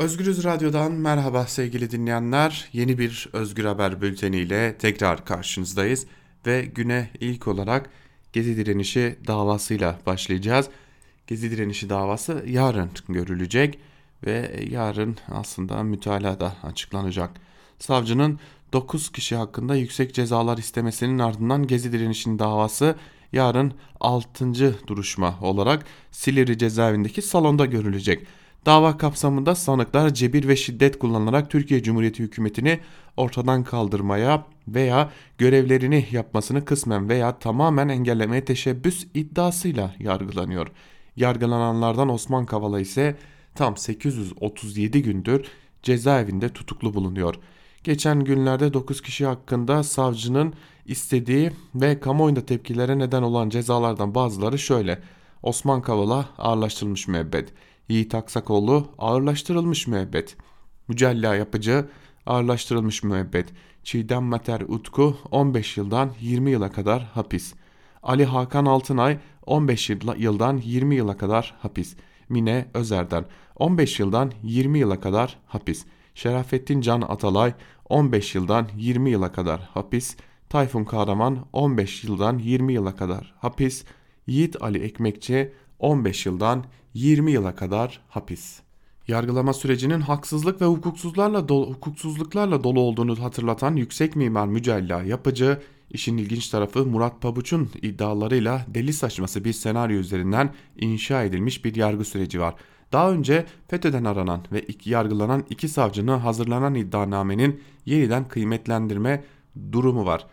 Özgürüz Radyo'dan merhaba sevgili dinleyenler. Yeni bir Özgür Haber bülteniyle tekrar karşınızdayız ve güne ilk olarak Gezi direnişi davasıyla başlayacağız. Gezi direnişi davası yarın görülecek ve yarın aslında mütalaa da açıklanacak. Savcının 9 kişi hakkında yüksek cezalar istemesinin ardından Gezi direnişinin davası yarın 6. duruşma olarak Silivri cezaevindeki salonda görülecek. Dava kapsamında sanıklar cebir ve şiddet kullanılarak Türkiye Cumhuriyeti hükümetini ortadan kaldırmaya veya görevlerini yapmasını kısmen veya tamamen engellemeye teşebbüs iddiasıyla yargılanıyor. Yargılananlardan Osman Kavala ise tam 837 gündür cezaevinde tutuklu bulunuyor. Geçen günlerde 9 kişi hakkında savcının istediği ve kamuoyunda tepkilere neden olan cezalardan bazıları şöyle. Osman Kavala ağırlaştırılmış müebbet. Yiğit Aksakoğlu ağırlaştırılmış müebbet. Mücella Yapıcı ağırlaştırılmış müebbet. Çiğdem Mater Utku 15 yıldan 20 yıla kadar hapis. Ali Hakan Altınay 15 yıldan 20 yıla kadar hapis. Mine Özer'den 15 yıldan 20 yıla kadar hapis. Şerafettin Can Atalay 15 yıldan 20 yıla kadar hapis. Tayfun Kahraman 15 yıldan 20 yıla kadar hapis. Yiğit Ali Ekmekçi 15 yıldan 20 yıla kadar hapis. Yargılama sürecinin haksızlık ve hukuksuzlarla dolu, hukuksuzluklarla dolu olduğunu hatırlatan yüksek mimar Mücella Yapıcı, işin ilginç tarafı Murat Pabuç'un iddialarıyla deli saçması bir senaryo üzerinden inşa edilmiş bir yargı süreci var. Daha önce FETÖ'den aranan ve iki yargılanan iki savcının hazırlanan iddianamenin yeniden kıymetlendirme durumu var.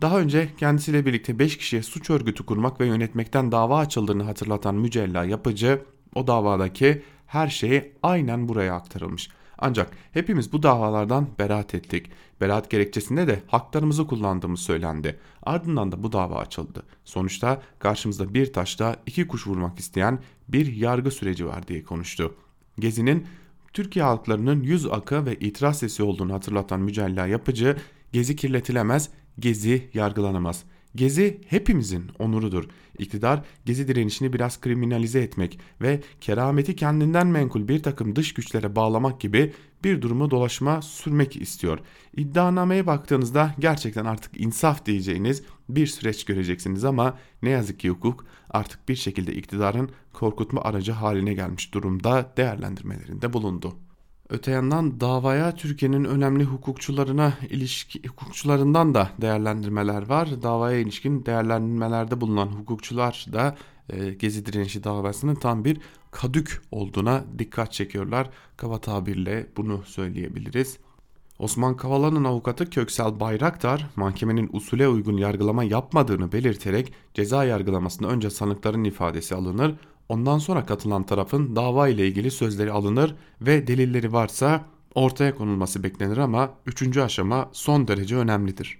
Daha önce kendisiyle birlikte 5 kişiye suç örgütü kurmak ve yönetmekten dava açıldığını hatırlatan Mücella Yapıcı o davadaki her şeyi aynen buraya aktarılmış. Ancak hepimiz bu davalardan beraat ettik. Beraat gerekçesinde de haklarımızı kullandığımız söylendi. Ardından da bu dava açıldı. Sonuçta karşımızda bir taşta iki kuş vurmak isteyen bir yargı süreci var diye konuştu. Gezi'nin Türkiye halklarının yüz akı ve itiraz sesi olduğunu hatırlatan Mücella Yapıcı, Gezi kirletilemez, Gezi yargılanamaz.'' Gezi hepimizin onurudur. İktidar gezi direnişini biraz kriminalize etmek ve kerameti kendinden menkul bir takım dış güçlere bağlamak gibi bir durumu dolaşma sürmek istiyor. İddianameye baktığınızda gerçekten artık insaf diyeceğiniz bir süreç göreceksiniz ama ne yazık ki hukuk artık bir şekilde iktidarın korkutma aracı haline gelmiş durumda değerlendirmelerinde bulundu. Öte yandan davaya Türkiye'nin önemli hukukçularına ilişki hukukçularından da değerlendirmeler var. Davaya ilişkin değerlendirmelerde bulunan hukukçular da e, Gezi direnişi davasının tam bir kadük olduğuna dikkat çekiyorlar. Kaba tabirle bunu söyleyebiliriz. Osman Kavala'nın avukatı Köksal Bayraktar mahkemenin usule uygun yargılama yapmadığını belirterek ceza yargılamasında önce sanıkların ifadesi alınır Ondan sonra katılan tarafın dava ile ilgili sözleri alınır ve delilleri varsa ortaya konulması beklenir ama üçüncü aşama son derece önemlidir.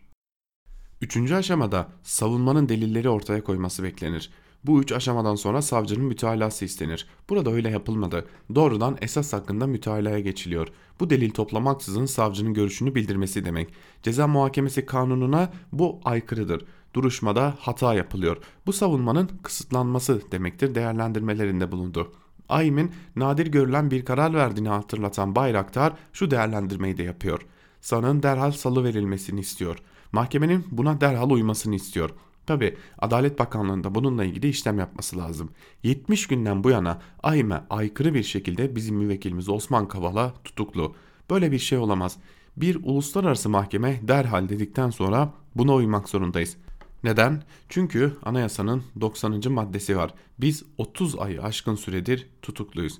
Üçüncü aşamada savunmanın delilleri ortaya koyması beklenir. Bu üç aşamadan sonra savcının mütalası istenir. Burada öyle yapılmadı. Doğrudan esas hakkında mütalaya geçiliyor. Bu delil toplamaksızın savcının görüşünü bildirmesi demek. Ceza muhakemesi kanununa bu aykırıdır duruşmada hata yapılıyor. Bu savunmanın kısıtlanması demektir değerlendirmelerinde bulundu. AİM'in nadir görülen bir karar verdiğini hatırlatan Bayraktar şu değerlendirmeyi de yapıyor. Sanığın derhal salı verilmesini istiyor. Mahkemenin buna derhal uymasını istiyor. Tabi Adalet Bakanlığı'nda bununla ilgili işlem yapması lazım. 70 günden bu yana AİM'e aykırı bir şekilde bizim müvekkilimiz Osman Kavala tutuklu. Böyle bir şey olamaz. Bir uluslararası mahkeme derhal dedikten sonra buna uymak zorundayız. Neden? Çünkü anayasanın 90. maddesi var. Biz 30 ayı aşkın süredir tutukluyuz.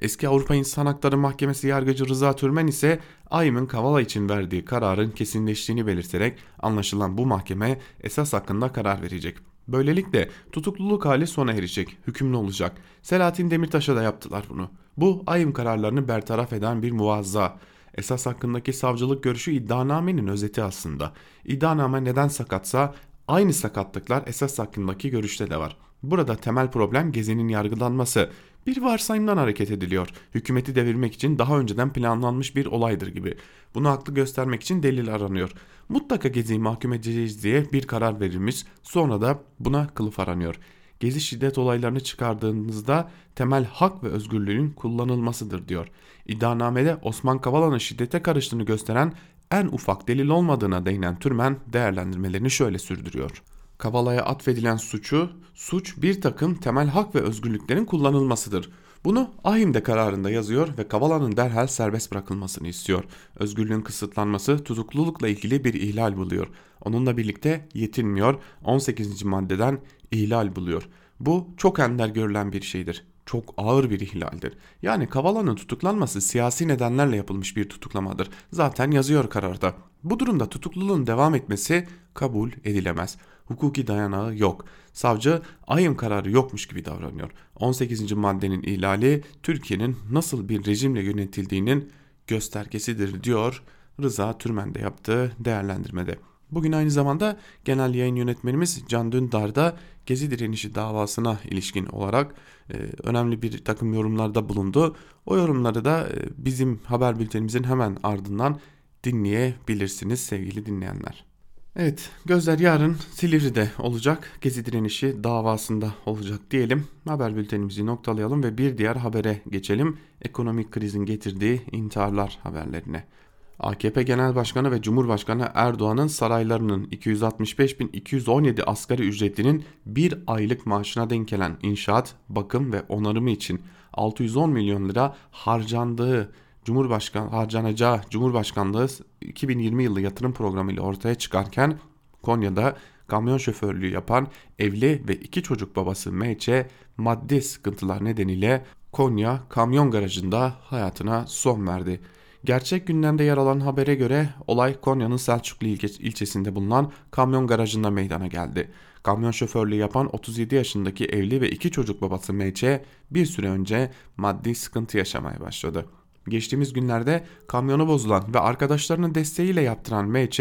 Eski Avrupa İnsan Hakları Mahkemesi yargıcı Rıza Türmen ise Ayım'ın Kavala için verdiği kararın kesinleştiğini belirterek anlaşılan bu mahkeme esas hakkında karar verecek. Böylelikle tutukluluk hali sona erecek, hükümlü olacak. Selahattin Demirtaş'a da yaptılar bunu. Bu Ayım kararlarını bertaraf eden bir muvazza. Esas hakkındaki savcılık görüşü iddianamenin özeti aslında. İddianame neden sakatsa Aynı sakatlıklar esas hakkındaki görüşte de var. Burada temel problem Gezi'nin yargılanması. Bir varsayımdan hareket ediliyor. Hükümeti devirmek için daha önceden planlanmış bir olaydır gibi. Bunu haklı göstermek için delil aranıyor. Mutlaka Gezi'yi mahkum edeceğiz diye bir karar verilmiş. Sonra da buna kılıf aranıyor. Gezi şiddet olaylarını çıkardığınızda temel hak ve özgürlüğün kullanılmasıdır diyor. İddianamede Osman Kavala'nın şiddete karıştığını gösteren en ufak delil olmadığına değinen Türmen değerlendirmelerini şöyle sürdürüyor. Kavala'ya atfedilen suçu, suç bir takım temel hak ve özgürlüklerin kullanılmasıdır. Bunu Ahim'de kararında yazıyor ve Kavala'nın derhal serbest bırakılmasını istiyor. Özgürlüğün kısıtlanması tutuklulukla ilgili bir ihlal buluyor. Onunla birlikte yetinmiyor, 18. maddeden ihlal buluyor. Bu çok ender görülen bir şeydir. Çok ağır bir ihlaldir. Yani Kavala'nın tutuklanması siyasi nedenlerle yapılmış bir tutuklamadır. Zaten yazıyor kararda. Bu durumda tutukluluğun devam etmesi kabul edilemez. Hukuki dayanağı yok. Savcı ayım kararı yokmuş gibi davranıyor. 18. maddenin ihlali Türkiye'nin nasıl bir rejimle yönetildiğinin göstergesidir diyor Rıza Türmen'de yaptığı değerlendirmede. Bugün aynı zamanda genel yayın yönetmenimiz Can Dündar da Gezi direnişi davasına ilişkin olarak e, önemli bir takım yorumlarda bulundu. O yorumları da e, bizim haber bültenimizin hemen ardından dinleyebilirsiniz sevgili dinleyenler. Evet gözler yarın Silivri'de olacak. Gezi direnişi davasında olacak diyelim. Haber bültenimizi noktalayalım ve bir diğer habere geçelim. Ekonomik krizin getirdiği intiharlar haberlerine. AKP Genel Başkanı ve Cumhurbaşkanı Erdoğan'ın saraylarının 265.217 asgari ücretlinin bir aylık maaşına denk gelen inşaat, bakım ve onarımı için 610 milyon lira harcandığı Cumhurbaşkanı harcanacağı Cumhurbaşkanlığı 2020 yılı yatırım programı ile ortaya çıkarken Konya'da kamyon şoförlüğü yapan evli ve iki çocuk babası M.Ç. maddi sıkıntılar nedeniyle Konya kamyon garajında hayatına son verdi. Gerçek gündemde yer alan habere göre olay Konya'nın Selçuklu ilçesinde bulunan kamyon garajında meydana geldi. Kamyon şoförlüğü yapan 37 yaşındaki evli ve iki çocuk babası M.Ç. bir süre önce maddi sıkıntı yaşamaya başladı. Geçtiğimiz günlerde kamyonu bozulan ve arkadaşlarının desteğiyle yaptıran M.Ç.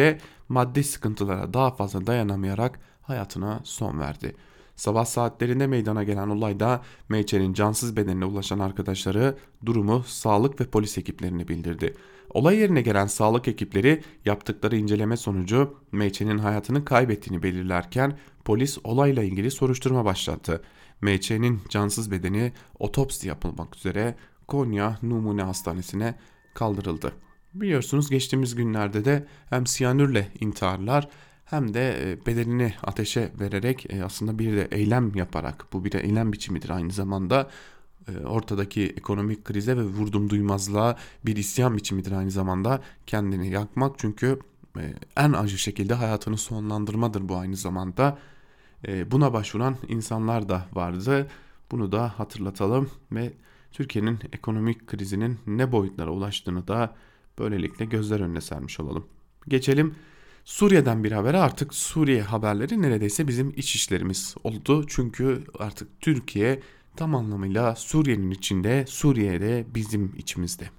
maddi sıkıntılara daha fazla dayanamayarak hayatına son verdi. Sabah saatlerinde meydana gelen olayda M.Ç.'nin cansız bedenine ulaşan arkadaşları durumu sağlık ve polis ekiplerine bildirdi. Olay yerine gelen sağlık ekipleri yaptıkları inceleme sonucu M.Ç.'nin hayatını kaybettiğini belirlerken polis olayla ilgili soruşturma başlattı. M.Ç.'nin cansız bedeni otopsi yapılmak üzere Konya Numune Hastanesi'ne kaldırıldı. Biliyorsunuz geçtiğimiz günlerde de hem siyanürle intiharlar hem de e, bedenini ateşe vererek e, aslında bir de eylem yaparak bu bir eylem biçimidir aynı zamanda e, ortadaki ekonomik krize ve vurdum duymazlığa bir isyan biçimidir aynı zamanda kendini yakmak. Çünkü en acı şekilde hayatını sonlandırmadır bu aynı zamanda. Buna başvuran insanlar da vardı. Bunu da hatırlatalım ve Türkiye'nin ekonomik krizinin ne boyutlara ulaştığını da böylelikle gözler önüne sermiş olalım. Geçelim Suriye'den bir habere artık Suriye haberleri neredeyse bizim iç işlerimiz oldu. Çünkü artık Türkiye tam anlamıyla Suriye'nin içinde, Suriye'de bizim içimizde.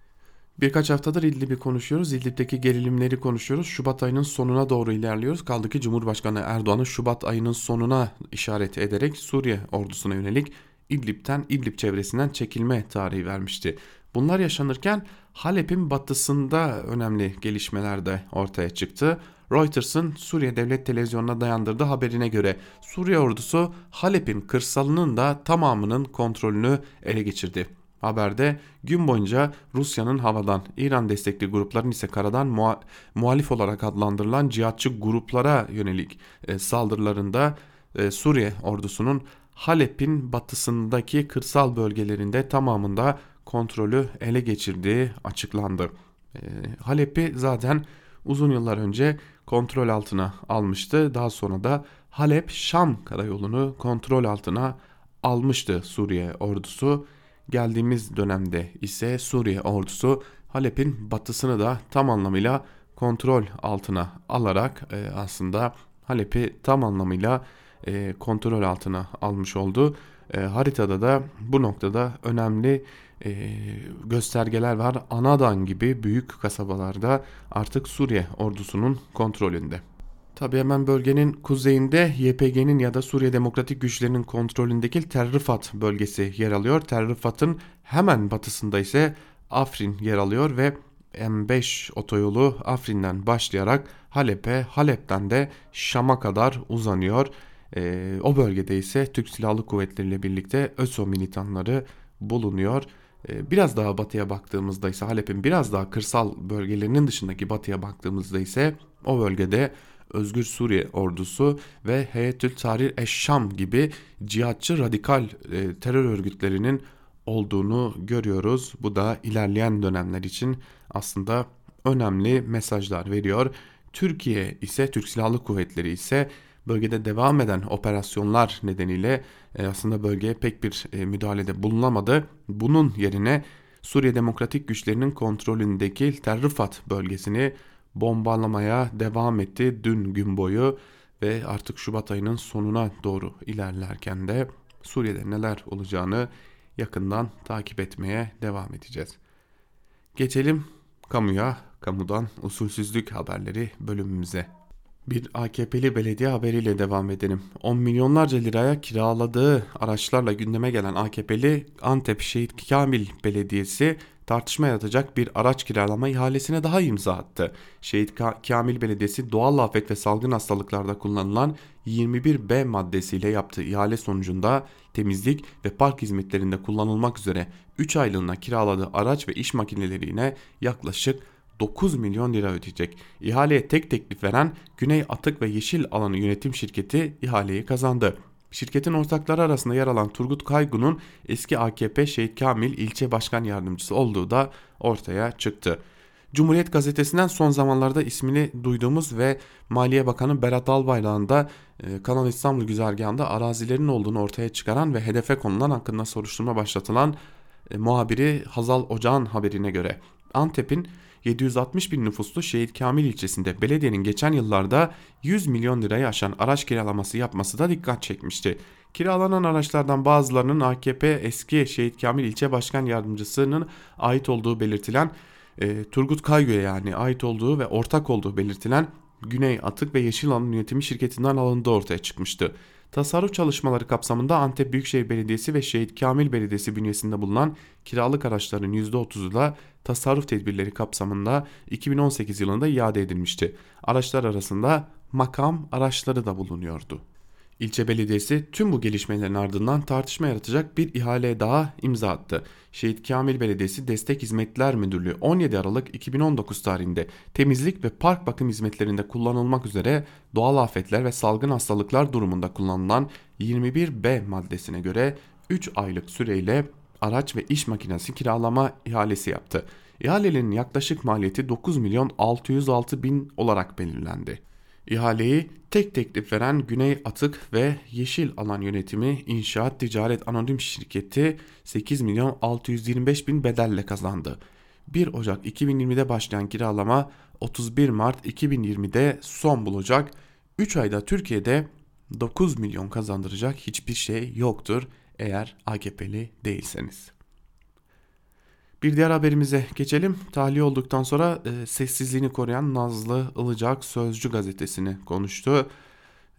Birkaç haftadır İdlib'i konuşuyoruz. İdlib'deki gerilimleri konuşuyoruz. Şubat ayının sonuna doğru ilerliyoruz. Kaldı ki Cumhurbaşkanı Erdoğan'ın Şubat ayının sonuna işaret ederek Suriye ordusuna yönelik İdlib'ten, İdlib çevresinden çekilme tarihi vermişti. Bunlar yaşanırken Halep'in batısında önemli gelişmeler de ortaya çıktı. Reuters'ın Suriye Devlet Televizyonu'na dayandırdığı haberine göre Suriye ordusu Halep'in kırsalının da tamamının kontrolünü ele geçirdi. Haberde gün boyunca Rusya'nın havadan, İran destekli grupların ise karadan muha muhalif olarak adlandırılan cihatçı gruplara yönelik e, saldırılarında e, Suriye ordusunun Halep'in batısındaki kırsal bölgelerinde tamamında kontrolü ele geçirdiği açıklandı. E, Halep'i zaten uzun yıllar önce kontrol altına almıştı. Daha sonra da Halep-Şam karayolunu kontrol altına almıştı Suriye ordusu. Geldiğimiz dönemde ise Suriye ordusu Halep'in batısını da tam anlamıyla kontrol altına alarak e, aslında Halep'i tam anlamıyla e, kontrol altına almış oldu. E, haritada da bu noktada önemli e, göstergeler var. Anadan gibi büyük kasabalarda artık Suriye ordusunun kontrolünde. Tabi hemen bölgenin kuzeyinde YPG'nin ya da Suriye Demokratik Güçlerinin kontrolündeki Terrifat bölgesi yer alıyor. Terrifat'ın hemen batısında ise Afrin yer alıyor ve M5 otoyolu Afrin'den başlayarak Halep'e, Halep'ten de Şam'a kadar uzanıyor. E, o bölgede ise Türk Silahlı Kuvvetleri ile birlikte ÖSO militanları bulunuyor. E, biraz daha batıya baktığımızda ise Halep'in biraz daha kırsal bölgelerinin dışındaki batıya baktığımızda ise o bölgede Özgür Suriye ordusu ve Heyetül Tahrir Eşşam gibi cihatçı radikal e, terör örgütlerinin olduğunu görüyoruz. Bu da ilerleyen dönemler için aslında önemli mesajlar veriyor. Türkiye ise Türk Silahlı Kuvvetleri ise bölgede devam eden operasyonlar nedeniyle e, aslında bölgeye pek bir e, müdahalede bulunamadı. Bunun yerine Suriye Demokratik Güçlerinin kontrolündeki Tel Rifat bölgesini bombalamaya devam etti dün gün boyu ve artık Şubat ayının sonuna doğru ilerlerken de Suriye'de neler olacağını yakından takip etmeye devam edeceğiz. Geçelim kamuya, kamudan usulsüzlük haberleri bölümümüze. Bir AKP'li belediye haberiyle devam edelim. 10 milyonlarca liraya kiraladığı araçlarla gündeme gelen AKP'li Antep Şehit Kamil Belediyesi tartışma yaratacak bir araç kiralama ihalesine daha imza attı. Şehit Kamil Belediyesi doğal afet ve salgın hastalıklarda kullanılan 21B maddesiyle yaptığı ihale sonucunda temizlik ve park hizmetlerinde kullanılmak üzere 3 aylığına kiraladığı araç ve iş makinelerine yaklaşık 9 milyon lira ödeyecek. İhaleye tek teklif veren Güney Atık ve Yeşil Alanı Yönetim Şirketi ihaleyi kazandı. Şirketin ortakları arasında yer alan Turgut Kaygun'un eski AKP Şehit Kamil ilçe başkan yardımcısı olduğu da ortaya çıktı. Cumhuriyet gazetesinden son zamanlarda ismini duyduğumuz ve Maliye Bakanı Berat Albayrak'ın da e, Kanal İstanbul güzergahında arazilerin olduğunu ortaya çıkaran ve hedefe konulan hakkında soruşturma başlatılan e, muhabiri Hazal Ocağan haberine göre Antep'in 760 bin nüfuslu Şehit Kamil ilçesinde belediyenin geçen yıllarda 100 milyon lirayı aşan araç kiralaması yapması da dikkat çekmişti. Kiralanan araçlardan bazılarının AKP eski Şehit Kamil ilçe başkan yardımcısının ait olduğu belirtilen e, Turgut Kaygö'ye yani ait olduğu ve ortak olduğu belirtilen Güney Atık ve Yeşil Alan Yönetimi şirketinden alındığı ortaya çıkmıştı. Tasarruf çalışmaları kapsamında Antep Büyükşehir Belediyesi ve Şehit Kamil Belediyesi bünyesinde bulunan kiralık araçların %30'u da tasarruf tedbirleri kapsamında 2018 yılında iade edilmişti. Araçlar arasında makam araçları da bulunuyordu. İlçe belediyesi tüm bu gelişmelerin ardından tartışma yaratacak bir ihale daha imza attı. Şehit Kamil Belediyesi Destek Hizmetler Müdürlüğü 17 Aralık 2019 tarihinde temizlik ve park bakım hizmetlerinde kullanılmak üzere doğal afetler ve salgın hastalıklar durumunda kullanılan 21B maddesine göre 3 aylık süreyle araç ve iş makinesi kiralama ihalesi yaptı. İhalenin yaklaşık maliyeti 9 milyon 606 bin olarak belirlendi. İhaleyi tek teklif veren Güney Atık ve Yeşil Alan Yönetimi İnşaat Ticaret Anonim Şirketi 8 milyon 625 bin bedelle kazandı. 1 Ocak 2020'de başlayan kiralama 31 Mart 2020'de son bulacak. 3 ayda Türkiye'de 9 milyon kazandıracak hiçbir şey yoktur eğer AKP'li değilseniz. Bir diğer haberimize geçelim. Tahliye olduktan sonra e, sessizliğini koruyan Nazlı Ilıcak Sözcü gazetesini konuştu.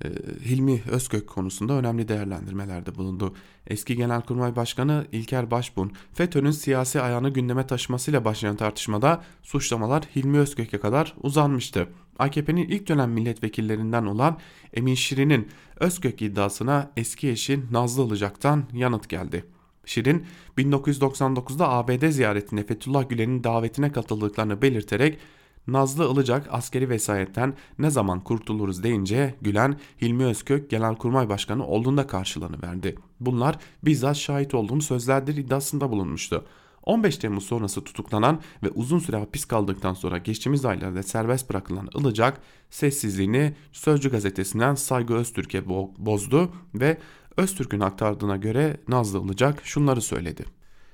E, Hilmi Özkök konusunda önemli değerlendirmelerde bulundu. Eski Genelkurmay Başkanı İlker Başbuğ'un FETÖ'nün siyasi ayağını gündeme taşımasıyla başlayan tartışmada suçlamalar Hilmi Özkök'e kadar uzanmıştı. AKP'nin ilk dönem milletvekillerinden olan Emin Şirin'in Özkök iddiasına eski eşi Nazlı Ilıcak'tan yanıt geldi. Şirin 1999'da ABD ziyaretinde Fethullah Gülen'in davetine katıldıklarını belirterek Nazlı Ilıcak askeri vesayetten ne zaman kurtuluruz deyince Gülen Hilmi Özkök Genelkurmay Başkanı olduğunda karşılığını verdi. Bunlar bizzat şahit olduğum sözlerdir iddiasında bulunmuştu. 15 Temmuz sonrası tutuklanan ve uzun süre hapis kaldıktan sonra geçtiğimiz aylarda serbest bırakılan Ilıcak sessizliğini Sözcü gazetesinden Saygı Öztürk'e bozdu ve Öztürk'ün aktardığına göre Nazlı Ilıcak şunları söyledi.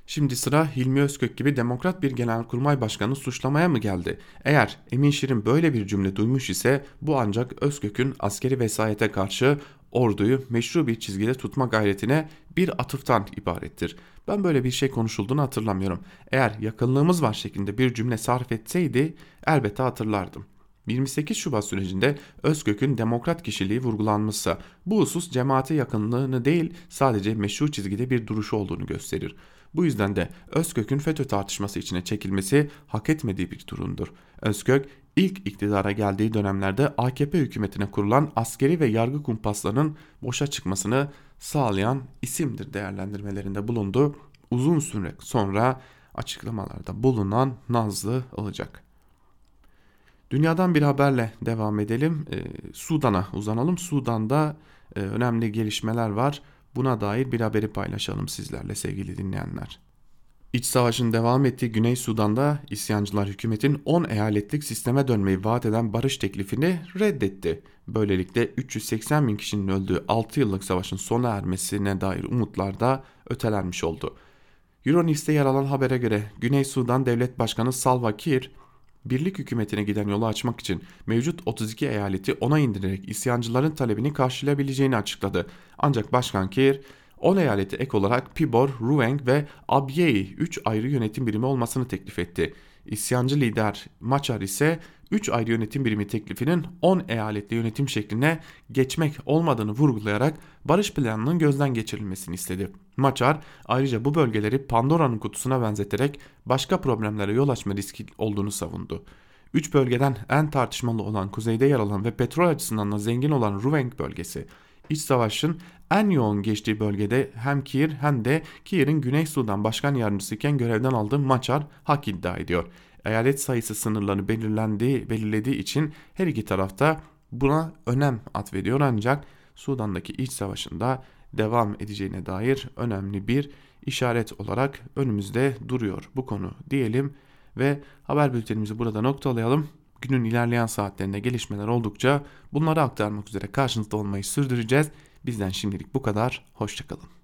Şimdi sıra Hilmi Özkök gibi demokrat bir genelkurmay başkanı suçlamaya mı geldi? Eğer Emin Şirin böyle bir cümle duymuş ise bu ancak Özkök'ün askeri vesayete karşı orduyu meşru bir çizgide tutma gayretine bir atıftan ibarettir. Ben böyle bir şey konuşulduğunu hatırlamıyorum. Eğer yakınlığımız var şeklinde bir cümle sarf etseydi elbette hatırlardım. 28 Şubat sürecinde Özgök'ün demokrat kişiliği vurgulanmışsa bu husus cemaate yakınlığını değil sadece meşru çizgide bir duruşu olduğunu gösterir. Bu yüzden de Özgök'ün FETÖ tartışması içine çekilmesi hak etmediği bir durumdur. Özgök ilk iktidara geldiği dönemlerde AKP hükümetine kurulan askeri ve yargı kumpaslarının boşa çıkmasını sağlayan isimdir değerlendirmelerinde bulundu. Uzun süre sonra açıklamalarda bulunan Nazlı Ilıcak. Dünyadan bir haberle devam edelim. Ee, Sudan'a uzanalım. Sudan'da e, önemli gelişmeler var. Buna dair bir haberi paylaşalım sizlerle sevgili dinleyenler. İç savaşın devam ettiği Güney Sudan'da isyancılar hükümetin 10 eyaletlik sisteme dönmeyi vaat eden barış teklifini reddetti. Böylelikle 380 bin kişinin öldüğü 6 yıllık savaşın sona ermesine dair umutlar da ötelenmiş oldu. Euronews'te yer alan habere göre Güney Sudan Devlet Başkanı Salva Kiir, birlik hükümetine giden yolu açmak için mevcut 32 eyaleti ona indirerek isyancıların talebini karşılayabileceğini açıkladı. Ancak Başkan Kiir 10 eyaleti ek olarak Pibor, Rueng ve Abyei 3 ayrı yönetim birimi olmasını teklif etti. İsyancı lider Machar ise 3 ayrı yönetim birimi teklifinin 10 eyaletli yönetim şekline geçmek olmadığını vurgulayarak barış planının gözden geçirilmesini istedi. Machar ayrıca bu bölgeleri Pandora'nın kutusuna benzeterek başka problemlere yol açma riski olduğunu savundu. Üç bölgeden en tartışmalı olan kuzeyde yer alan ve petrol açısından da zengin olan Ruweng bölgesi. İç savaşın en yoğun geçtiği bölgede hem Kiir hem de Kiir'in Güney Sudan Başkan Yardımcısı iken görevden aldığı Machar hak iddia ediyor. Eyalet sayısı sınırlarını belirlendiği, belirlediği için her iki tarafta buna önem atfediyor ancak Sudan'daki iç savaşında devam edeceğine dair önemli bir işaret olarak önümüzde duruyor bu konu diyelim ve haber bültenimizi burada noktalayalım. Günün ilerleyen saatlerinde gelişmeler oldukça bunları aktarmak üzere karşınızda olmayı sürdüreceğiz. Bizden şimdilik bu kadar. Hoşçakalın.